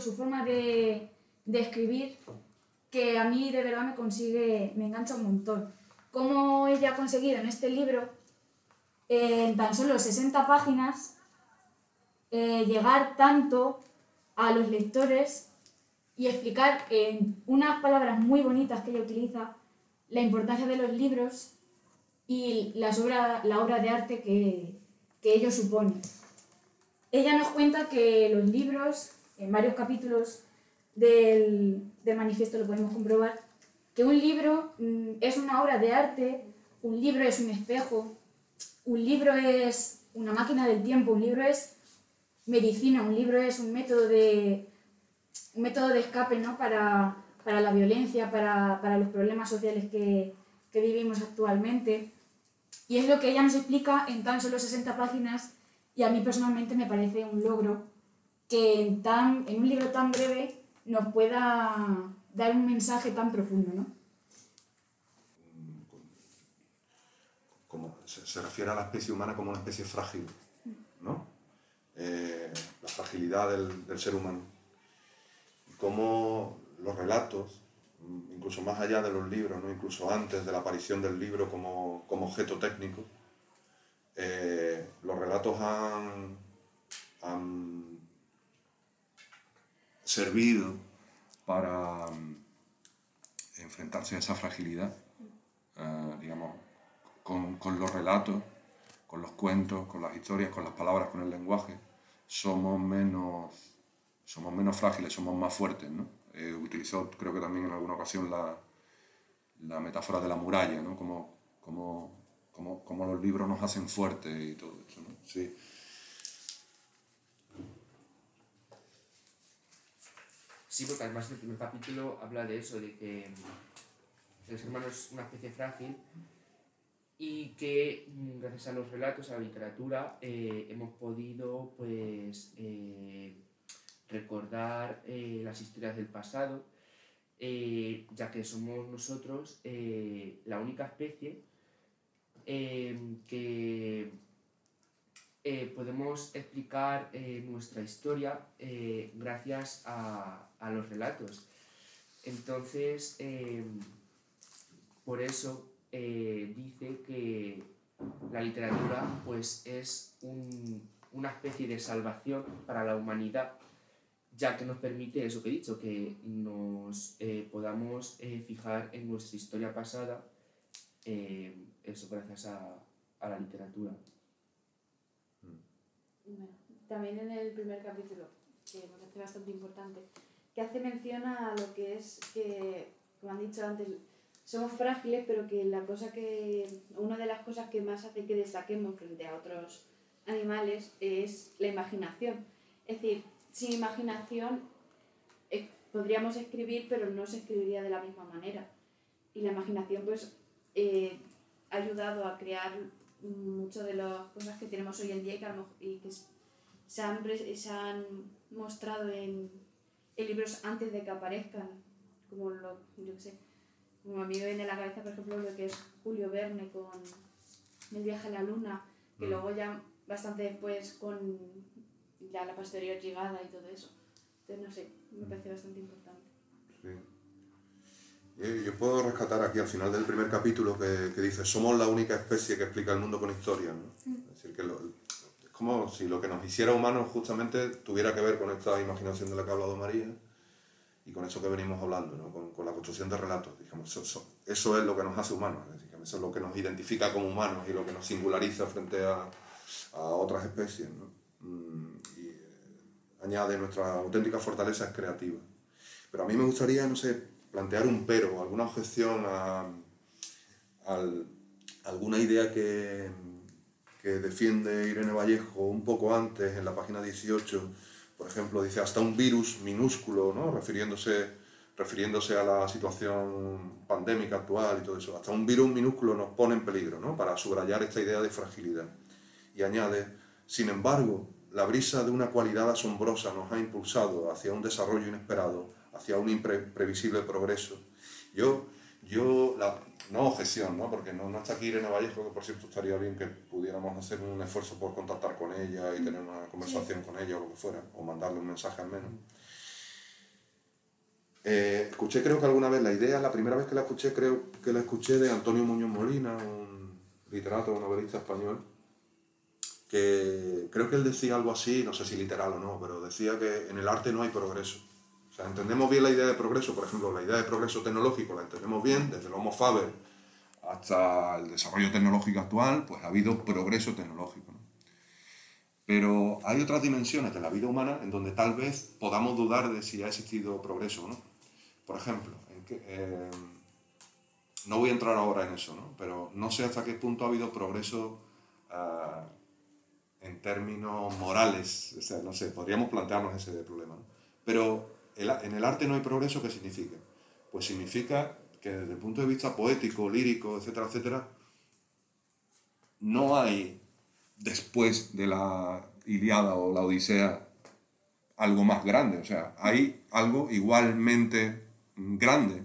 su forma de, de escribir, que a mí de verdad me consigue, me engancha un montón. Cómo ella ha conseguido en este libro, en tan solo 60 páginas, eh, llegar tanto a los lectores y explicar en unas palabras muy bonitas que ella utiliza la importancia de los libros y las obra, la obra de arte que, que ellos suponen. Ella nos cuenta que los libros, en varios capítulos del, del manifiesto lo podemos comprobar, que un libro mm, es una obra de arte, un libro es un espejo, un libro es una máquina del tiempo, un libro es medicina, un libro es un método de, un método de escape ¿no? para, para la violencia, para, para los problemas sociales que, que, vivimos actualmente. Y es lo que ella nos explica en tan solo 60 páginas y a mí personalmente me parece un logro que en, tan, en un libro tan breve nos pueda dar un mensaje tan profundo. ¿no? Como se, refiere a la especie humana como una especie frágil, ¿no? eh, la fragilidad del, ser humano. Cómo los relatos, incluso más allá de los libros, ¿no? incluso antes de la aparición del libro como, como objeto técnico, eh, los relatos han servido para um, enfrentarse a esa fragilidad, uh, digamos, con, con los relatos con los cuentos, con las historias, con las palabras, con el lenguaje, somos menos, somos menos frágiles, somos más fuertes. ¿no? Eh, utilizó, creo que también en alguna ocasión, la, la metáfora de la muralla, ¿no? como, como, como, como, los libros nos hacen fuertes y todo eso. ¿no? Sí. Sí, porque además el primer capítulo habla de eso, de que el ser humano es una especie frágil y que mm, gracias a los relatos, a la literatura, eh, hemos podido pues, eh, recordar eh, las historias del pasado, ya que somos nosotros la única especie que eh, podemos explicar nuestra historia gracias a, los relatos. Entonces, em, por eso eh, dice que la literatura pues, es un, una especie de salvación para la humanidad, ya que nos permite eso que he dicho, que nos eh, podamos eh, fijar en nuestra historia pasada, eh, eso gracias a, la literatura. También en el primer capítulo, que me parece bastante importante, que hace mención a lo que es que, como han dicho antes, somos frágiles, pero que la cosa que, una de las cosas que más hace que destaquemos frente a otros animales es la imaginación. Es decir, sin imaginación eh, podríamos escribir, pero no se escribiría de la misma manera. Y la imaginación, pues, eh, ha ayudado a crear muchas de las cosas que tenemos hoy en día y que, y que se, han, se han mostrado en, en libros antes de que aparezcan, como lo, yo qué sé, como a mí me viene a la cabeza, por ejemplo, lo que es Julio Verne con El viaje a la luna, que mm. luego ya bastante después con ya la posterior llegada y todo eso. Entonces, no sé, me parece bastante importante. Sí. Yo puedo rescatar aquí al final del primer capítulo que, que dice, somos la única especie que explica el mundo con historia. ¿no? Es decir, que lo, es como si lo que nos hiciera humanos justamente tuviera que ver con esta imaginación de la que ha hablado María y con eso que venimos hablando, ¿no? con, con, la construcción de relatos. Digamos, eso, eso, eso, es lo que nos hace humanos, digamos, eso es lo que nos identifica como humanos y lo que nos singulariza frente a, a otras especies. ¿no? Mm, y eh, añade nuestra auténtica fortaleza es creativa. Pero a mí me gustaría, no sé, plantear un pero, alguna objeción a, a, alguna idea que, que defiende Irene Vallejo un poco antes, en la página 18, por ejemplo, dice hasta un virus minúsculo, ¿no? refiriéndose, refiriéndose a la situación pandémica actual y todo eso. Hasta un virus minúsculo nos pone en peligro, ¿no? para subrayar esta idea de fragilidad. Y añade, sin embargo, la brisa de una cualidad asombrosa nos ha impulsado hacia un desarrollo inesperado, hacia un imprevisible progreso. Yo, yo la, no objeción, ¿no? Porque no, no está aquí Irene Vallejo, que por cierto estaría bien que pudiéramos hacer un esfuerzo por contactar con ella y tener una conversación con ella o lo que fuera, o mandarle un mensaje al menos. Eh, escuché creo que alguna vez la idea, la primera vez que la escuché creo que la escuché de Antonio Muñoz Molina, un literato, un novelista español, que creo que él decía algo así, no sé si literal o no, pero decía que en el arte no hay progreso. O sea, entendemos bien la idea de progreso, por ejemplo, la idea de progreso tecnológico la entendemos bien, desde el Homo Faber hasta el desarrollo tecnológico actual, pues ha habido progreso tecnológico. ¿no? Pero hay otras dimensiones de la vida humana en donde tal vez podamos dudar de si ha existido progreso o no. Por ejemplo, en que, eh, no voy a entrar ahora en eso, ¿no? pero no sé hasta qué punto ha habido progreso uh, en términos morales. O sea, no sé, podríamos plantearnos ese problema. ¿no? Pero el, en el arte no hay progreso, ¿qué significa? Pues significa que desde el punto de vista poético, lírico, etcétera, etcétera, no hay después de la Iliada o la Odisea algo más grande. O sea, hay algo igualmente grande,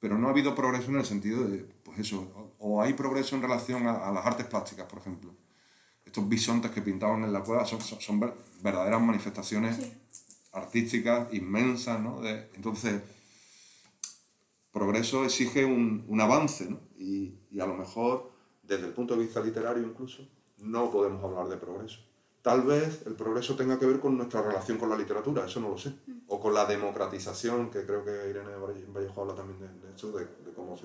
pero no ha habido progreso en el sentido de, pues eso, o hay progreso en relación a, a las artes plásticas, por ejemplo. Estos bisontes que pintaban en la cueva son, son, son verdaderas manifestaciones sí. artísticas inmensas, ¿no? De, entonces, progreso exige un, un avance, ¿no? Y, y a lo mejor, desde el punto de vista literario incluso, no podemos hablar de progreso. Tal vez el progreso tenga que ver con nuestra relación con la literatura, eso no lo sé. O con la democratización, que creo que Irene Vallejo habla también de, de eso, de, de, cómo se...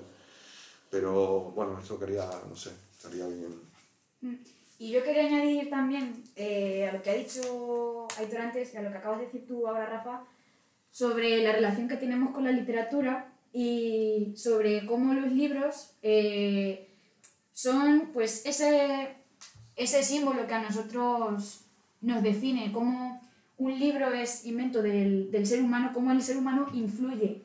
Pero bueno, eso quería, no sé, estaría bien. Y yo quería añadir también eh, a lo que ha dicho Aitor antes, a lo que acabas de decir tú ahora, Rafa, sobre la relación que tenemos con la literatura y sobre cómo los libros eh, son pues ese ese símbolo que a nosotros nos define, cómo un libro es invento del, del ser humano, cómo el ser humano influye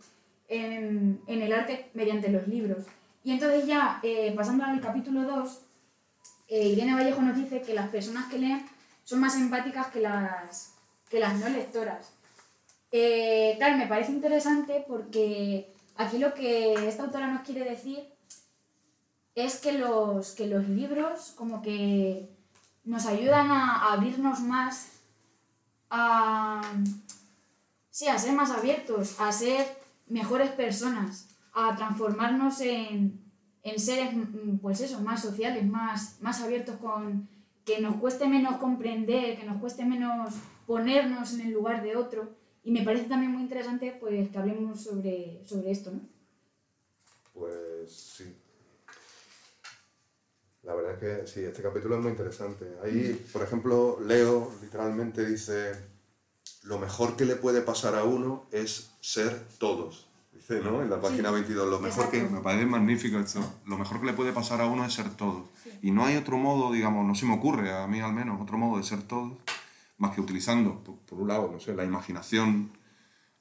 en, en, el arte mediante los libros. Y entonces ya, eh, pasando al capítulo 2, eh, Irene Vallejo nos dice que las personas que leen son más empáticas que las, que las no lectoras. Eh, tal, me parece interesante porque aquí lo que esta autora nos quiere decir es que los, que los libros como que nos ayudan a, abrirnos más, sí, a ser más abiertos, a ser mejores personas, a transformarnos en, en seres, pues eso, más sociales, más, más abiertos con que nos cueste menos comprender, que nos cueste menos ponernos en el lugar de otro. Y me parece también muy interesante pues, que hablemos sobre, sobre esto, ¿no? Pues sí, la verdad es que sí, este capítulo es muy interesante. Ahí, por ejemplo, Leo literalmente dice, lo mejor que le puede pasar a uno es ser todos. Dice, ¿no? En la página sí, 22, lo mejor exacto. que... Me parece magnífico esto. Lo mejor que le puede pasar a uno es ser todos. Sí. Y no hay otro modo, digamos, no se me ocurre, a mí al menos, otro modo de ser todos, más que utilizando, por, por un lado, no sé, la imaginación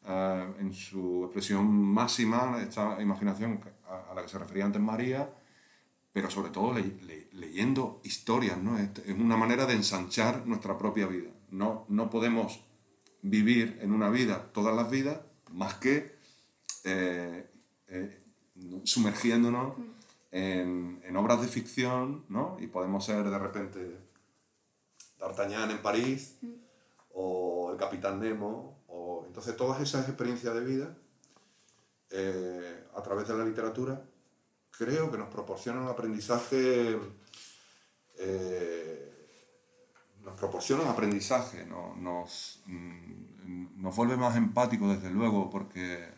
uh, en su expresión máxima, esta imaginación a, a la que se refería antes María, pero sobre todo le, le, leyendo historias, ¿no? Es, es, una manera de ensanchar nuestra propia vida. No, no podemos vivir en una vida todas las vidas más que eh, eh, sumergiéndonos en, en, obras de ficción, ¿no? Y podemos ser de repente D'Artagnan en París o el Capitán Nemo, o entonces todas esas experiencias de vida eh, a través de la literatura creo que nos proporciona un aprendizaje, eh, nos proporciona un aprendizaje, ¿no? nos, mm, nos vuelve más empáticos desde luego porque,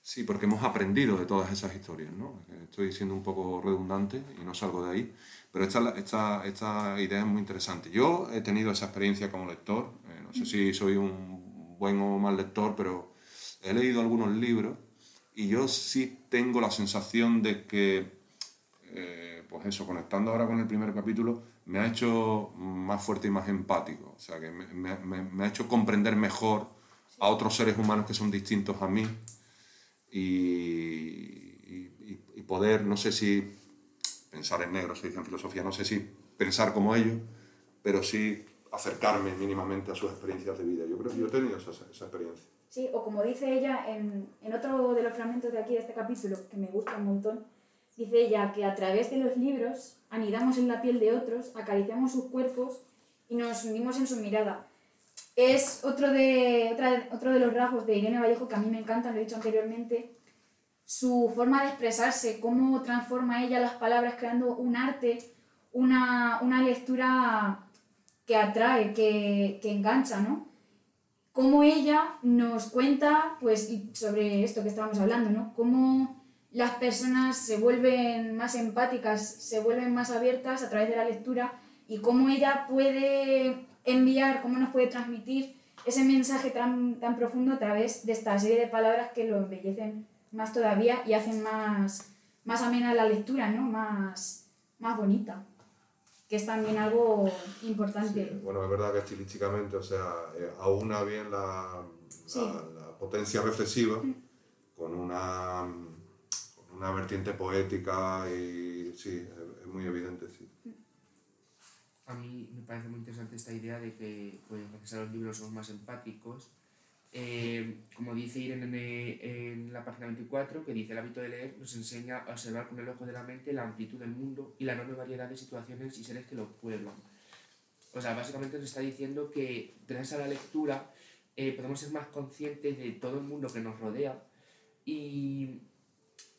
sí, porque hemos aprendido de todas esas historias. ¿no? Estoy siendo un poco redundante y no salgo de ahí, pero esta, esta, esta idea es muy interesante. Yo he tenido esa experiencia como lector, eh, no sé si soy un buen o mal lector, pero he leído algunos libros y yo sí tengo la sensación de que, eh, pues eso, conectando ahora con el primer capítulo, me ha hecho más fuerte y más empático. O sea, que me ha hecho comprender mejor a otros seres humanos que son distintos a mí y, y, y poder, no sé si pensar en negro, se dice en filosofía, no sé si pensar como ellos, pero sí acercarme mínimamente a sus experiencias de vida. Yo creo que yo he tenido esa, esa experiencia. Sí, o como dice ella en, en otro de los fragmentos de aquí, de este capítulo, que me gusta un montón, dice ella que a través de los libros anidamos en la piel de otros, acariciamos sus cuerpos y nos hundimos en su mirada. Es otro de, otra- otro de los rasgos de Irene Vallejo que a mí me encanta, lo he dicho anteriormente, su forma de expresarse, cómo transforma ella las palabras creando un arte, una, una lectura que atrae, que, que engancha, ¿no? Cómo ella nos cuenta, pues, sobre esto que estábamos hablando, ¿no? Cómo las personas se vuelven más empáticas, se vuelven más abiertas a través de la lectura y cómo ella puede enviar, cómo nos puede transmitir ese mensaje tan, tan profundo a través de esta serie de palabras que lo embellecen más todavía y hacen más, más amena la lectura, ¿no? Más, más bonita, que es también algo importante. Sí, bueno, es verdad que estilísticamente, o sea, eh, aúna bien la, Sí. la, la potencia reflexiva con una, con una vertiente poética y sí, es, es muy evidente, sí. A mí me parece muy interesante esta idea de que, pues, gracias a los libros somos más empáticos. Eh, como dice Irene en, la página 24, que dice el hábito de leer nos enseña a observar con el ojo de la mente la amplitud del mundo y la enorme variedad de situaciones y seres que lo pueblan. O sea, básicamente nos está diciendo que gracias a la lectura eh, podemos ser más conscientes de todo el mundo que nos rodea y,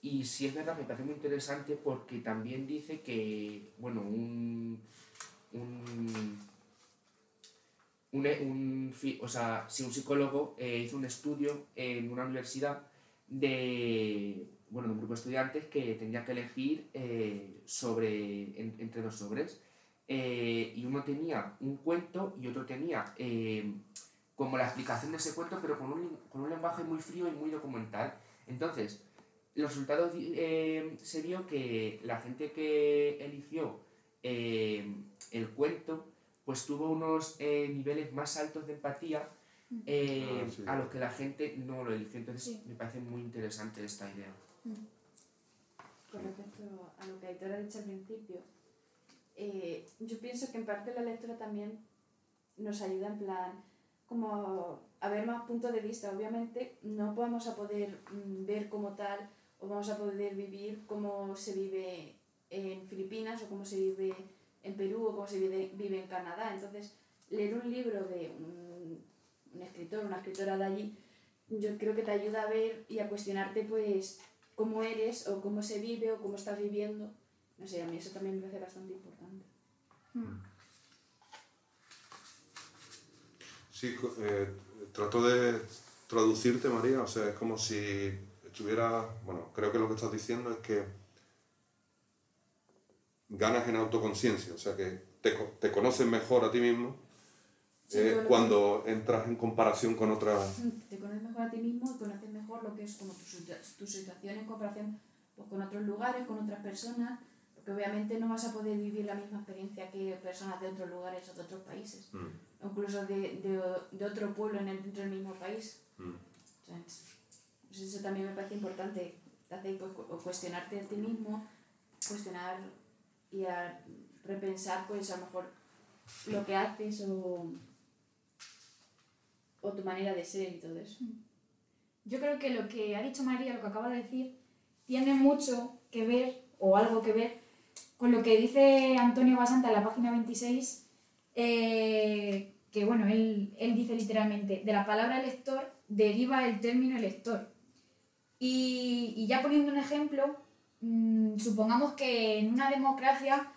y sí es verdad, me parece muy interesante porque también dice que, bueno, un, un, un, o sea, sí, un psicólogo eh, hizo un estudio en una universidad de, bueno, de un grupo de estudiantes que tenía que elegir eh, sobre, en- entre dos sobres. Eh, y uno tenía un cuento y otro tenía como la explicación de ese cuento, pero con un, con un lenguaje muy frío y muy documental. Entonces, los resultados se vio que la gente que eligió eh, el cuento, pues tuvo unos eh, niveles más altos de empatía eh, Ah, sí. a los que la gente no lo eligió. Entonces, Sí. me parece muy interesante esta idea. Con respecto a lo que Aitor ha dicho al principio, eh, yo pienso que en parte la lectura también nos ayuda en plan como a ver más puntos de vista. Obviamente no vamos a poder mm, ver como tal o vamos a poder vivir cómo se vive en Filipinas o cómo se vive en Perú o cómo se vive, vive en Canadá. Entonces, leer un libro de un, un escritor, una escritora de allí, yo creo que te ayuda a ver y a cuestionarte pues cómo eres o cómo se vive o cómo estás viviendo. No sé, a mí eso también me parece bastante importante. Sí, co- eh, trato de traducirte, María, o sea, es como si estuviera, bueno, creo que lo que estás diciendo es que ganas en autoconciencia, o sea, que te, te conoces mejor a ti mismo Sí, eh, cuando entras en comparación con otras... Te conoces mejor a ti mismo y conoces mejor lo que es como tu, tu situación en comparación pues, con otros lugares, con otras personas, porque obviamente no vas a poder vivir la misma experiencia que personas de otros lugares o de otros países, Mm, incluso de, de, de otro pueblo en el, dentro del mismo país. mm. Entonces, pues eso también me parece importante, te hace pues, cuestionarte a ti mismo, cuestionar y a repensar pues a lo mejor lo que haces o, o tu manera de ser y todo eso. Yo creo que lo que ha dicho María, lo que acaba de decir, tiene mucho que ver, o algo que ver, con lo que dice Antonio Basanta en la página 26, eh, que bueno, él, él dice literalmente, de la palabra lector deriva el término elector. Y, y ya poniendo un ejemplo, mm, supongamos que en una democracia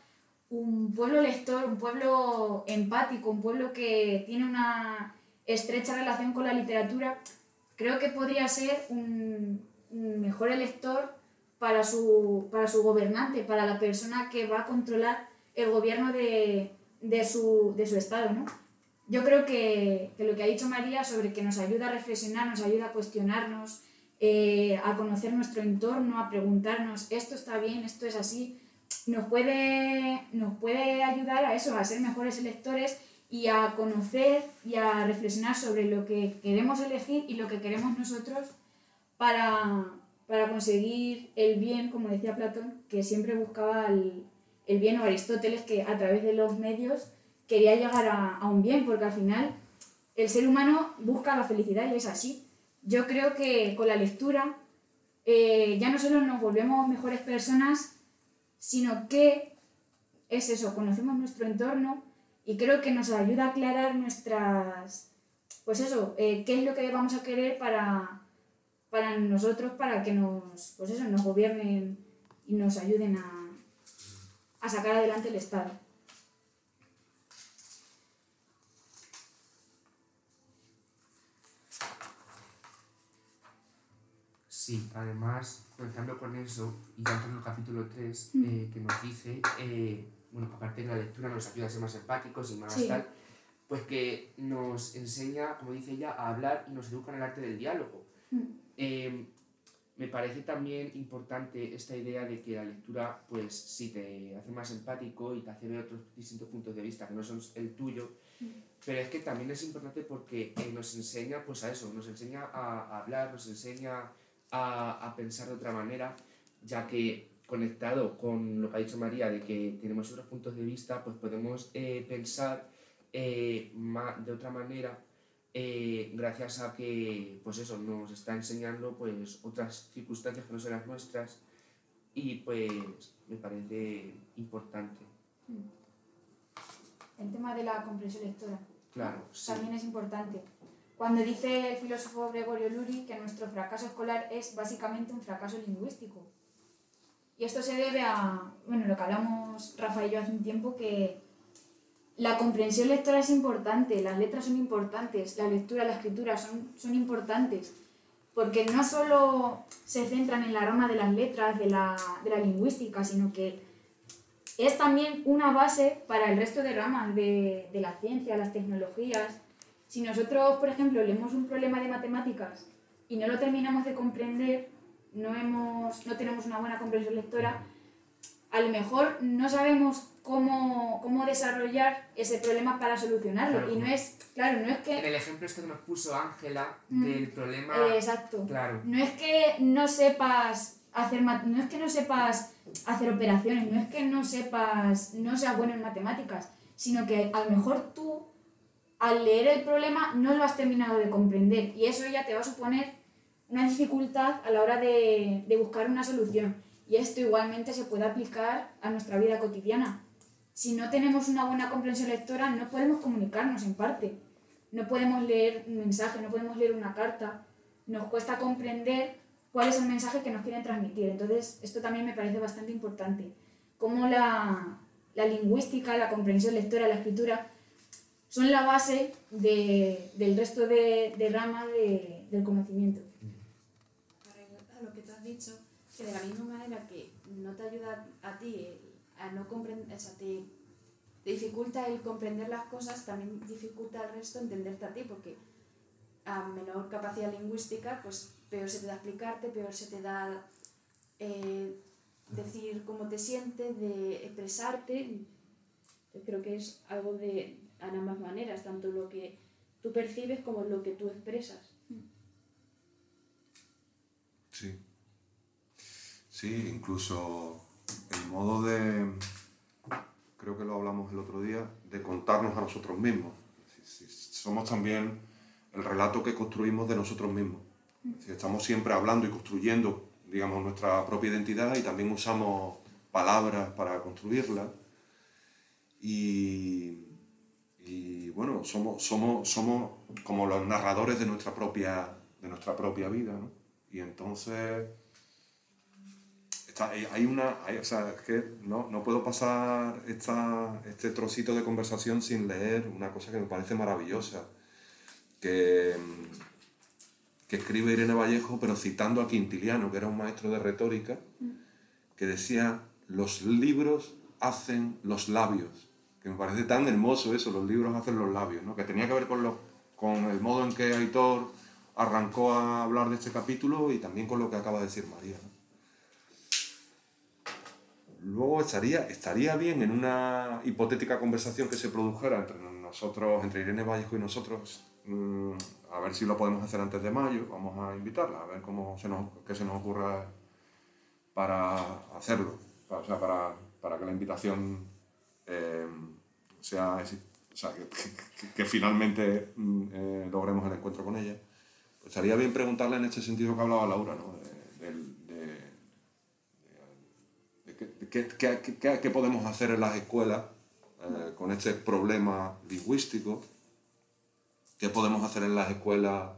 un pueblo lector, un pueblo empático, un pueblo que tiene una estrecha relación con la literatura, creo que podría ser un, un mejor elector para su, para su gobernante, para la persona que va a controlar el gobierno de, de su, de su estado, ¿no? Yo creo que, que lo que ha dicho María sobre que nos ayuda a reflexionar, nos ayuda a cuestionarnos, eh, a conocer nuestro entorno, a preguntarnos, esto está bien, esto es así, nos puede, nos puede ayudar a eso, a ser mejores electores y a conocer y a reflexionar sobre lo que queremos elegir y lo que queremos nosotros para, para conseguir el bien, como decía Platón, que siempre buscaba el, el bien, o Aristóteles, que a través de los medios quería llegar a, a un bien, porque al final el ser humano busca la felicidad y es así. Yo creo que con la lectura eh, ya no solo nos volvemos mejores personas, sino que es eso, conocemos nuestro entorno y creo que nos ayuda a aclarar nuestras, pues eso, eh, qué es lo que vamos a querer para, para nosotros, para que nos, pues eso, nos gobiernen y nos ayuden a, a sacar adelante el Estado. Sí, además, conectando con eso, y ya en el capítulo 3, Mm. eh, que nos dice, eh, bueno, aparte de la lectura nos ayuda a ser más empáticos y más Sí. tal, pues que nos enseña, como dice ella, a hablar y nos educa en el arte del diálogo. Mm. Eh, me parece también importante esta idea de que la lectura, pues sí, te hace más empático y te hace ver otros distintos puntos de vista que no son el tuyo, pero es que también es importante porque eh, nos enseña, pues a eso, nos enseña a, a hablar, nos enseña a, a pensar de otra manera, ya que conectado con lo que ha dicho María, de que tenemos otros puntos de vista, pues podemos eh, pensar eh, de otra manera eh, gracias a que pues eso nos está enseñando pues otras circunstancias que no son las nuestras y pues me parece importante El tema de la comprensión lectora. claro sí. también es importante. Cuando dice el filósofo Gregorio Luri que nuestro fracaso escolar es básicamente un fracaso lingüístico. Y esto se debe a, bueno, lo que hablamos Rafa y yo hace un tiempo, que la comprensión lectora es importante, las letras son importantes, la lectura, la escritura son, son importantes, porque no solo se centran en la rama de las letras, de la, de la lingüística, sino que es también una base para el resto de ramas de, de la ciencia, las tecnologías. Si nosotros, por ejemplo, leemos un problema de matemáticas y no lo terminamos de comprender, no, hemos, no tenemos una buena comprensión lectora, a lo mejor no sabemos cómo, cómo desarrollar ese problema para solucionarlo. Claro. Y no es, claro, no es en que... el ejemplo este que nos puso Ángela Mm. del problema eh, exacto. claro No es que no sepas hacer no es que no sepas hacer operaciones, no es que no sepas, no seas bueno en matemáticas, sino que a lo mejor tú al leer el problema no lo has terminado de comprender y eso ya te va a suponer una dificultad a la hora de, buscar una solución. Y esto igualmente se puede aplicar a nuestra vida cotidiana. Si no tenemos una buena comprensión lectora, no podemos comunicarnos en parte. No podemos leer un mensaje, no podemos leer una carta. Nos cuesta comprender cuál es el mensaje que nos quieren transmitir. Entonces, esto también me parece bastante importante. Cómo la lingüística, la comprensión lectora, la escritura son la base de- del resto de, de ramas de- del conocimiento. A lo que tú has dicho, que de la misma manera que no te ayuda a ti a no comprender, o sea, te, te dificulta el comprender las cosas, también dificulta al resto entenderte a ti, porque a menor capacidad lingüística, pues peor se te da explicarte, peor se te da eh, decir cómo te sientes, de expresarte. Yo creo que es algo de a ambas maneras, tanto lo que tú percibes como lo que tú expresas. Sí. Sí, incluso el modo de, creo que lo hablamos el otro día, de contarnos a nosotros mismos. Somos también el relato que construimos de nosotros mismos. Estamos siempre hablando y construyendo, digamos, nuestra propia identidad y también usamos palabras para construirla. Y bueno, somos, somos, somos como los narradores de nuestra propia, de nuestra propia vida, ¿no? Y entonces está, hay- hay una, hay- o sea, es que no, no puedo pasar esta, este trocito de conversación sin leer una cosa que me parece maravillosa, que, que escribe Irene Vallejo, pero citando a Quintiliano, que era un maestro de retórica, que decía, los libros hacen los labios, que me parece tan hermoso eso, los libros hacen los labios, ¿no? que tenía que ver con, lo, con el modo en que Aitor arrancó a hablar de este capítulo y también con lo que acaba de decir María. Luego estaría, estaría bien en una hipotética conversación que se produjera entre nosotros, entre Irene Vallejo y nosotros, mm, a ver si lo podemos hacer antes de mayo, vamos a invitarla, a ver cómo se nos, qué se nos ocurra para hacerlo, o sea, para, para que la invitación eh, sea, o sea, que, que- que finalmente mm, eh, logremos el encuentro con ella. Pues estaría bien preguntarle en este sentido que hablaba Laura, ¿no? De, qué podemos hacer en las escuelas eh, con este problema lingüístico, qué podemos hacer en las escuelas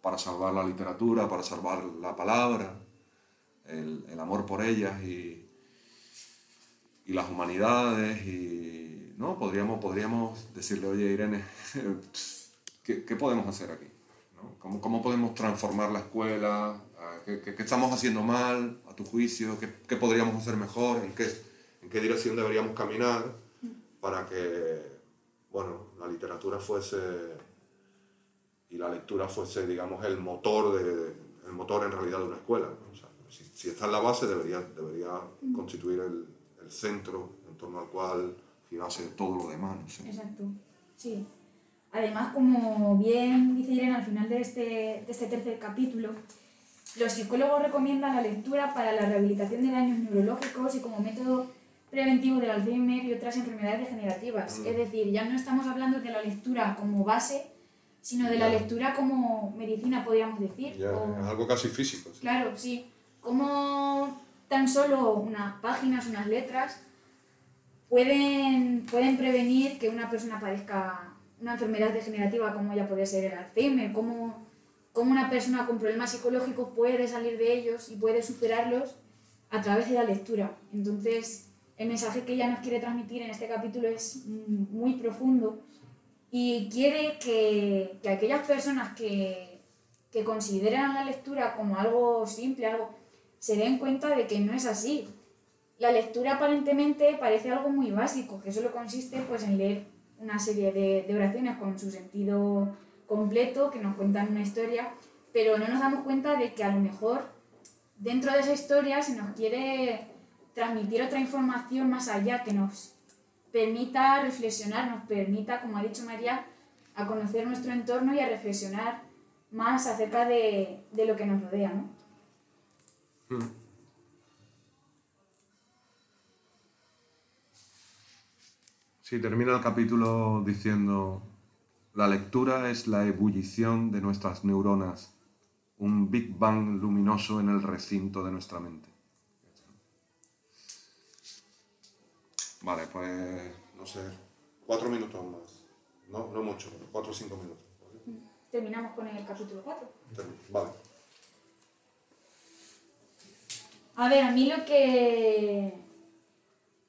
para salvar la literatura, para salvar la palabra, el, el amor por ellas y, y las humanidades y no podríamos podríamos decirle oye Irene ¿qué, qué podemos hacer aquí? ¿no? ¿Cómo, ¿Cómo podemos transformar la escuela? Ah, ¿Qué, qué- qué estamos haciendo mal a tu juicio? ¿Qué, qué podríamos hacer mejor? ¿En qué, ¿En qué dirección deberíamos caminar para que bueno, la literatura fuese y la lectura fuese digamos el motor de, el motor en realidad de una escuela ¿no? O sea, si, si está en la base debería, debería constituir el centro en torno al cual girase todo lo demás no sé. Exacto, sí. Además, como bien dice Irene al final de este, de este tercer capítulo, los psicólogos recomiendan la lectura para la rehabilitación de daños neurológicos y como método preventivo del Alzheimer y otras enfermedades degenerativas. Mm. Es decir, ya no estamos hablando de la lectura como base, sino de la Ya. lectura como medicina, podríamos decir. Ya, o- es algo casi físico sí. Claro, sí. Como tan solo unas páginas, unas letras, pueden, pueden prevenir que una persona padezca una enfermedad degenerativa como ya puede ser el Alzheimer, como, como una persona con problemas psicológicos puede salir de ellos y puede superarlos a través de la lectura. Entonces, el mensaje que ella nos quiere transmitir en este capítulo es muy profundo y quiere que, que aquellas personas que, que consideran la lectura como algo simple, algo, se den cuenta de que no es así. La lectura aparentemente parece algo muy básico, que solo consiste pues, en leer una serie de, oraciones con su sentido completo, que nos cuentan una historia, pero no nos damos cuenta de que a lo mejor dentro de esa historia se nos quiere transmitir otra información más allá que nos permita reflexionar, nos permita, como ha dicho María, a conocer nuestro entorno y a reflexionar más acerca de, de lo que nos rodea, ¿no? Mm. Sí, termina el capítulo diciendo, la lectura es la ebullición de nuestras neuronas, un Big Bang luminoso en el recinto de nuestra mente. Vale, pues, no sé, cuatro minutos más. No, no mucho, cuatro o cinco minutos. Terminamos con el capítulo 4. Termi- Vale. A ver, a mí lo que...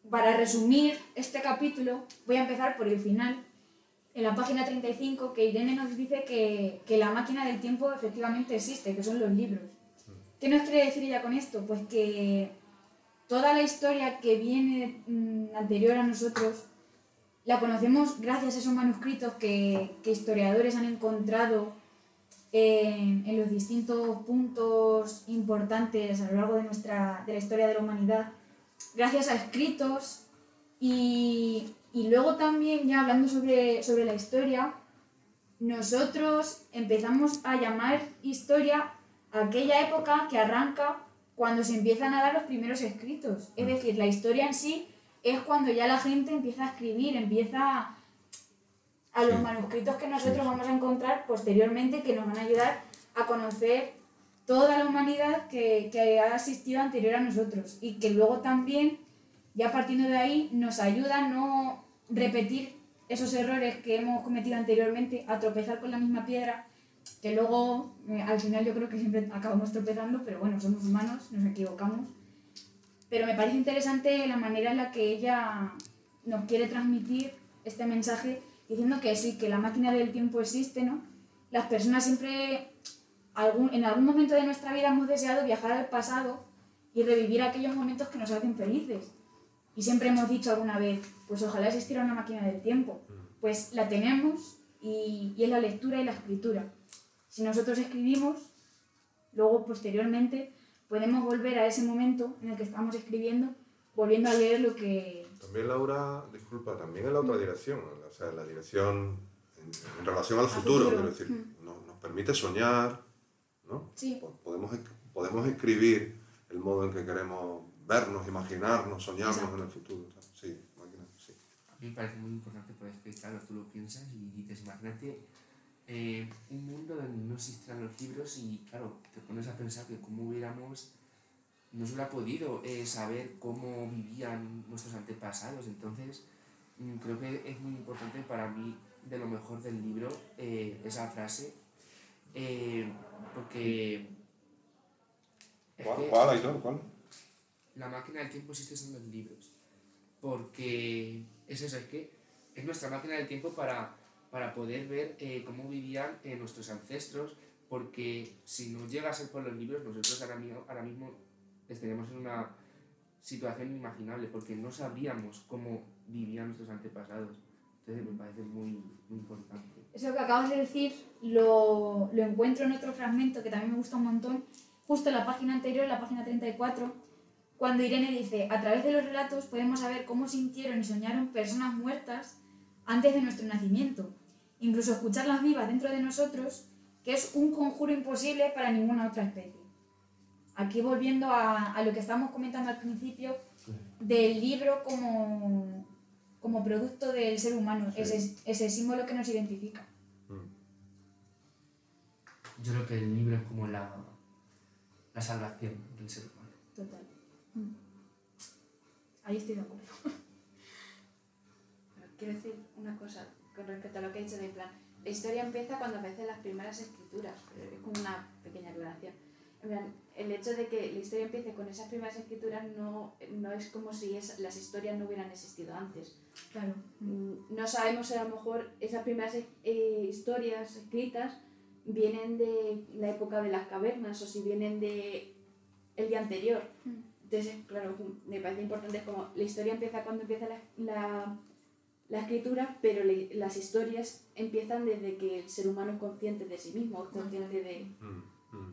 Para resumir este capítulo, voy a empezar por el final. En la página 35, que Irene nos dice que, que la máquina del tiempo efectivamente existe, que son los libros. ¿Qué nos quiere decir ella con esto? Pues que toda la historia que viene mm, anterior a nosotros la conocemos gracias a esos manuscritos que, que historiadores han encontrado en, en los distintos puntos importantes a lo largo de, nuestra, de la historia de la humanidad, gracias a escritos y, y luego también ya hablando sobre, sobre la historia, nosotros empezamos a llamar historia aquella época que arranca cuando se empiezan a dar los primeros escritos. Es decir, la historia en sí es cuando ya la gente empieza a escribir, empieza a los Sí. manuscritos que nosotros Sí. vamos a encontrar posteriormente que nos van a ayudar a conocer toda la humanidad que, que ha asistido anterior a nosotros y que luego también, ya partiendo de ahí, nos ayuda a no repetir esos errores que hemos cometido anteriormente, a tropezar con la misma piedra, que luego eh, al final yo creo que siempre acabamos tropezando, pero bueno, somos humanos, nos equivocamos. Pero me parece interesante la manera en la que ella nos quiere transmitir este mensaje diciendo que sí, que la máquina del tiempo existe, ¿no? Las personas siempre, algún, en algún momento de nuestra vida hemos deseado viajar al pasado y revivir aquellos momentos que nos hacen felices. Y siempre hemos dicho alguna vez, pues ojalá existiera una máquina del tiempo. Pues la tenemos y, y es la lectura y la escritura. Si nosotros escribimos, luego posteriormente podemos volver a ese momento en el que estamos escribiendo, volviendo a leer lo que... También Laura, disculpa, también en la otra dirección, o sea, en la dirección en, en relación al futuro, futuro. quiero decir, nos, nos permite soñar, ¿no? Sí. Po- Podemos, podemos escribir el modo en que queremos vernos, imaginarnos, soñarnos Exacto. en el futuro. Sí, máquina, sí. A mí me parece muy importante poder explicarlo, tú lo piensas y dices, imagínate eh, un mundo donde no existieran los libros y claro, te pones a pensar que cómo hubiéramos, no se hubiera podido eh, saber cómo vivían nuestros antepasados. Entonces, mm, creo que es muy importante para mí, de lo mejor del libro, eh, esa frase, eh, porque... es ¿Cuál, que- cuál, Aitor? ¿Cuál? la máquina del tiempo existe en los libros. Porque es eso, es que es nuestra máquina del tiempo para, para poder ver eh, cómo vivían eh, nuestros ancestros. Porque si no llega a ser por los libros, nosotros ahora mismo, ahora mismo estaríamos en una situación inimaginable, porque no sabríamos cómo vivían nuestros antepasados. Entonces me parece muy, muy importante. Eso que acabas de decir lo, lo encuentro en otro fragmento que también me gusta un montón, justo en la página anterior, en la página 34, cuando Irene dice, a través de los relatos podemos saber cómo sintieron y soñaron personas muertas antes de nuestro nacimiento, incluso escucharlas vivas dentro de nosotros, que es un conjuro imposible para ninguna otra especie. Aquí volviendo a, a lo que estábamos comentando al principio, del libro como, como producto del ser humano, Sí. ese, ese símbolo que nos identifica. Mm. Yo creo que el libro es como la, la salvación del ser humano. Total. Mm. Ahí estoy de acuerdo. Pero quiero decir una cosa con respecto a lo que he dicho de en plan. La historia empieza cuando aparecen las primeras escrituras, es como una pequeña aclaración. El hecho de que la historia empiece con esas primeras escrituras no, no es como si es- las historias no hubieran existido antes. Claro. Mm, No sabemos si a lo mejor esas primeras eh, historias escritas vienen de la época de las cavernas o si vienen de el día anterior. Mm. Entonces, claro, me parece importante como la historia empieza cuando empieza la, la, la escritura, pero le- las historias empiezan desde que el ser humano es consciente de sí mismo, es consciente de... Mm, mm.